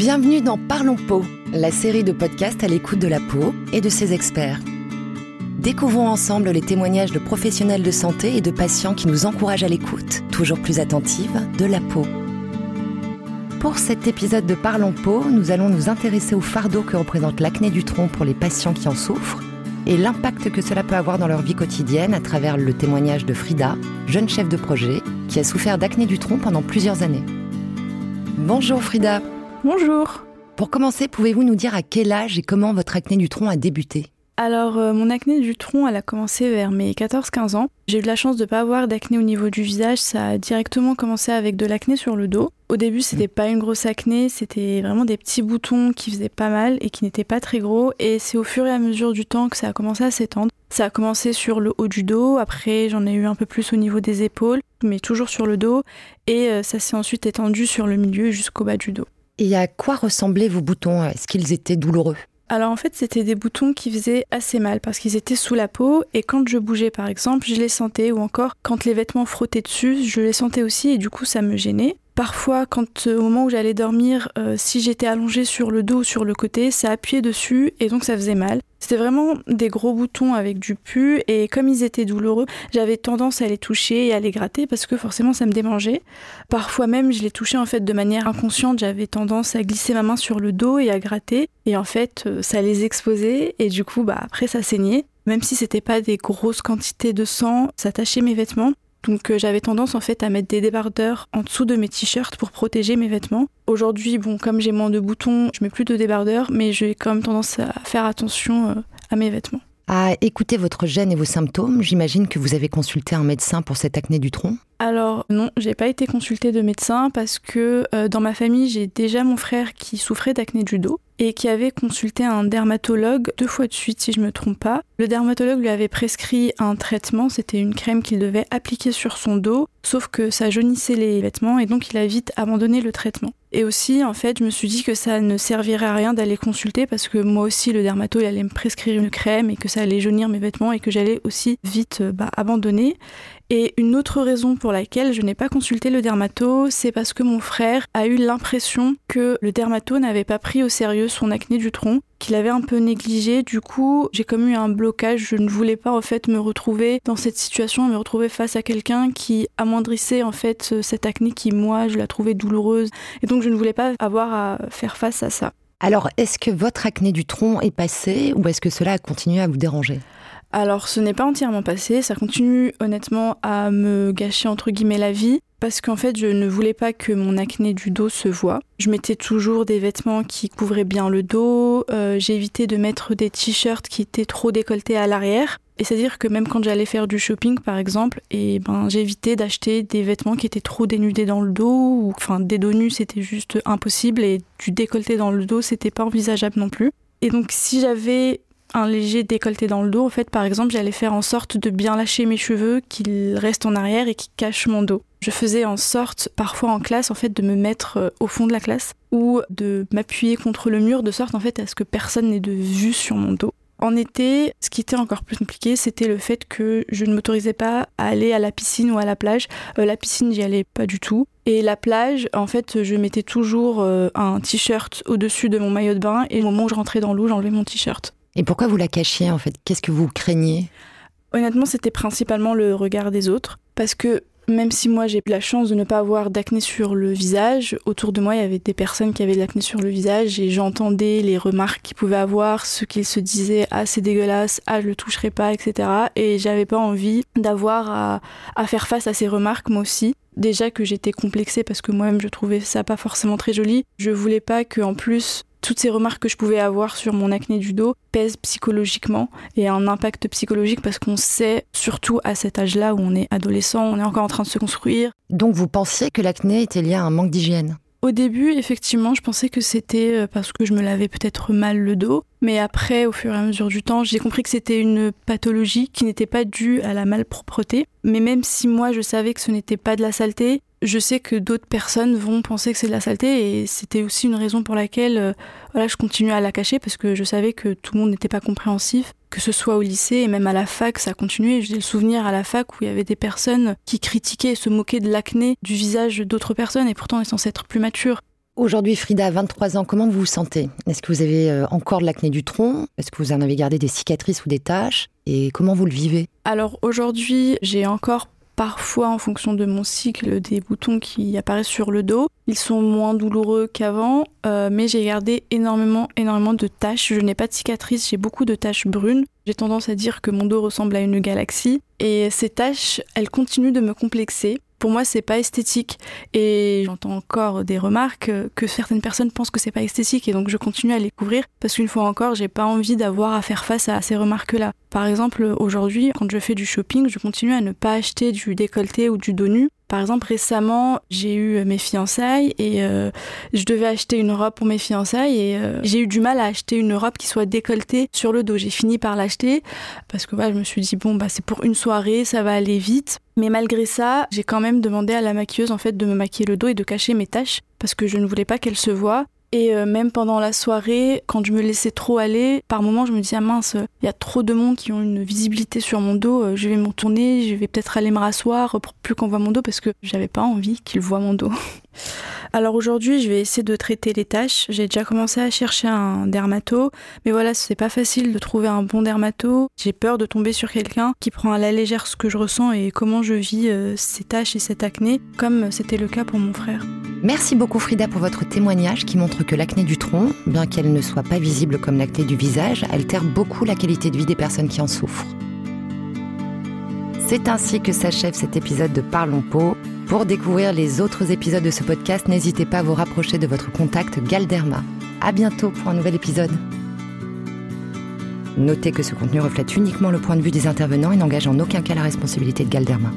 Bienvenue dans Parlons Peau, la série de podcasts à l'écoute de la peau et de ses experts. Découvrons ensemble les témoignages de professionnels de santé et de patients qui nous encouragent à l'écoute, toujours plus attentive, de la peau. Pour cet épisode de Parlons Peau, nous allons nous intéresser au fardeau que représente l'acné du tronc pour les patients qui en souffrent et l'impact que cela peut avoir dans leur vie quotidienne à travers le témoignage de Frida, jeune chef de projet, qui a souffert d'acné du tronc pendant plusieurs années. Bonjour Frida. Bonjour. Pour commencer, pouvez-vous nous dire à quel âge et comment votre acné du tronc a débuté? Alors, euh, mon acné du tronc, elle a commencé vers mes 14-15 ans. J'ai eu de la chance de ne pas avoir d'acné au niveau du visage. Ça a directement commencé avec de l'acné sur le dos. Au début, c'était pas une grosse acné, c'était vraiment des petits boutons qui faisaient pas mal et qui n'étaient pas très gros. Et c'est au fur et à mesure du temps que ça a commencé à s'étendre. Ça a commencé sur le haut du dos, après j'en ai eu un peu plus au niveau des épaules, mais toujours sur le dos. Et euh, ça s'est ensuite étendu sur le milieu jusqu'au bas du dos. Et à quoi ressemblaient vos boutons? Est-ce qu'ils étaient douloureux? Alors en fait, c'était des boutons qui faisaient assez mal parce qu'ils étaient sous la peau et quand je bougeais par exemple, je les sentais ou encore quand les vêtements frottaient dessus, je les sentais aussi et du coup ça me gênait. Parfois, quand euh, au moment où j'allais dormir, euh, si j'étais allongée sur le dos ou sur le côté, ça appuyait dessus et donc ça faisait mal. C'était vraiment des gros boutons avec du pu et comme ils étaient douloureux, j'avais tendance à les toucher et à les gratter parce que forcément ça me démangeait. Parfois même, je les touchais en fait de manière inconsciente, j'avais tendance à glisser ma main sur le dos et à gratter et en fait euh, ça les exposait et du coup bah après ça saignait. Même si c'était pas des grosses quantités de sang, ça tachait mes vêtements. Donc euh, j'avais tendance en fait à mettre des débardeurs en dessous de mes t-shirts pour protéger mes vêtements. Aujourd'hui, bon, comme j'ai moins de boutons, je mets plus de débardeurs, mais j'ai quand même tendance à faire attention euh, à mes vêtements. À écouter votre gène et vos symptômes, j'imagine que vous avez consulté un médecin pour cette acné du tronc? Alors non, j'ai pas été consultée de médecin parce que euh, dans ma famille, j'ai déjà mon frère qui souffrait d'acné du dos et qui avait consulté un dermatologue deux fois de suite si je me trompe pas. Le dermatologue lui avait prescrit un traitement, c'était une crème qu'il devait appliquer sur son dos, sauf que ça jaunissait les vêtements et donc il a vite abandonné le traitement. Et aussi, en fait, je me suis dit que ça ne servirait à rien d'aller consulter parce que moi aussi, le dermato, il allait me prescrire une crème et que ça allait jaunir mes vêtements et que j'allais aussi vite euh, bah, abandonner. Et une autre raison pour laquelle je n'ai pas consulté le dermato, c'est parce que mon frère a eu l'impression que le dermato n'avait pas pris au sérieux son acné du tronc, qu'il avait un peu négligé. Du coup, j'ai comme eu un blocage. Je ne voulais pas en fait me retrouver dans cette situation, me retrouver face à quelqu'un qui amoindrissait en fait cette acné qui moi je la trouvais douloureuse. Et donc je ne voulais pas avoir à faire face à ça. Alors, est-ce que votre acné du tronc est passé ou est-ce que cela a continué à vous déranger? Alors ce n'est pas entièrement passé, ça continue honnêtement à me gâcher entre guillemets la vie parce qu'en fait je ne voulais pas que mon acné du dos se voit. Je mettais toujours des vêtements qui couvraient bien le dos, euh, j'évitais de mettre des t-shirts qui étaient trop décolletés à l'arrière. Et c'est-à-dire que même quand j'allais faire du shopping, par exemple, et ben j'évitais d'acheter des vêtements qui étaient trop dénudés dans le dos, ou enfin des dos nus c'était juste impossible, et du décolleté dans le dos c'était pas envisageable non plus. Et donc si j'avais un léger décolleté dans le dos, en fait, par exemple, j'allais faire en sorte de bien lâcher mes cheveux, qu'ils restent en arrière et qu'ils cachent mon dos. Je faisais en sorte, parfois en classe, en fait, de me mettre euh, au fond de la classe ou de m'appuyer contre le mur de sorte, en fait, à ce que personne n'ait de vue sur mon dos. En été, ce qui était encore plus compliqué, c'était le fait que je ne m'autorisais pas à aller à la piscine ou à la plage. Euh, la piscine, j'y allais pas du tout. Et la plage, en fait, je mettais toujours euh, un t-shirt au-dessus de mon maillot de bain et au moment où je rentrais dans l'eau, j'enlevais mon t-shirt. Et pourquoi vous la cachiez en fait? Qu'est-ce que vous craignez? Honnêtement, c'était principalement le regard des autres. Parce que même si moi j'ai eu la chance de ne pas avoir d'acné sur le visage, autour de moi il y avait des personnes qui avaient de l'acné sur le visage et j'entendais les remarques qu'ils pouvaient avoir, ce qu'ils se disaient ah c'est dégueulasse, ah je le toucherai pas, etc. Et j'avais pas envie d'avoir à, faire face à ces remarques moi aussi. Déjà que j'étais complexée parce que moi-même je trouvais ça pas forcément très joli. Je voulais pas que en plus toutes ces remarques que je pouvais avoir sur mon acné du dos pèsent psychologiquement et un impact psychologique parce qu'on sait, surtout à cet âge-là où on est adolescent, on est encore en train de se construire. Donc vous pensiez que l'acné était lié à un manque d'hygiène? Au début, effectivement, je pensais que c'était euh, parce que je me lavais peut-être mal le dos. Mais après, au fur et à mesure du temps, j'ai compris que c'était une pathologie qui n'était pas due à la malpropreté. Mais même si moi, je savais que ce n'était pas de la saleté, je sais que d'autres personnes vont penser que c'est de la saleté et c'était aussi une raison pour laquelle euh, voilà, je continuais à la cacher parce que je savais que tout le monde n'était pas compréhensif, que ce soit au lycée et même à la fac, ça continuait. J'ai le souvenir à la fac où il y avait des personnes qui critiquaient et se moquaient de l'acné du visage d'autres personnes et pourtant on est censé être plus mature. Aujourd'hui, Frida, 23 ans, comment vous vous sentez? Est-ce que vous avez euh, encore de l'acné du tronc? Est-ce que vous en avez gardé des cicatrices ou des taches? Et comment vous le vivez? Alors aujourd'hui, j'ai encore parfois en fonction de mon cycle des boutons qui apparaissent sur le dos. Ils sont moins douloureux qu'avant, euh, mais j'ai gardé énormément, énormément de taches. Je n'ai pas de cicatrices, j'ai beaucoup de taches brunes. J'ai tendance à dire que mon dos ressemble à une galaxie. Et ces taches, elles continuent de me complexer pour moi c'est pas esthétique et j'entends encore des remarques que certaines personnes pensent que c'est pas esthétique et donc je continue à les couvrir parce qu'une fois encore j'ai pas envie d'avoir à faire face à ces remarques là. Par exemple aujourd'hui quand je fais du shopping je continue à ne pas acheter du décolleté ou du dos nu par exemple, récemment, j'ai eu mes fiançailles et euh, je devais acheter une robe pour mes fiançailles et euh, j'ai eu du mal à acheter une robe qui soit décolletée sur le dos. J'ai fini par l'acheter parce que je me suis dit bon bah c'est pour une soirée, ça va aller vite. Mais malgré ça, j'ai quand même demandé à la maquilleuse en fait de me maquiller le dos et de cacher mes taches parce que je ne voulais pas qu'elles se voient. Et euh, même pendant la soirée, quand je me laissais trop aller, par moments je me disais ah mince, il y a trop de monde qui ont une visibilité sur mon dos, euh, je vais m'en tourner, je vais peut-être aller me rasseoir pour plus qu'on voit mon dos parce que j'avais pas envie qu'ils voient mon dos. Alors aujourd'hui, je vais essayer de traiter les tâches. J'ai déjà commencé à chercher un dermato, mais voilà, c'est pas facile de trouver un bon dermato. J'ai peur de tomber sur quelqu'un qui prend à la légère ce que je ressens et comment je vis euh, ces tâches et cette acné, comme c'était le cas pour mon frère. Merci beaucoup Frida pour votre témoignage qui montre que l'acné du tronc, bien qu'elle ne soit pas visible comme l'acné du visage, altère beaucoup la qualité de vie des personnes qui en souffrent. C'est ainsi que s'achève cet épisode de Parlons Peau. Pour découvrir les autres épisodes de ce podcast, n'hésitez pas à vous rapprocher de votre contact Galderma. À bientôt pour un nouvel épisode. Notez que ce contenu reflète uniquement le point de vue des intervenants et n'engage en aucun cas la responsabilité de Galderma.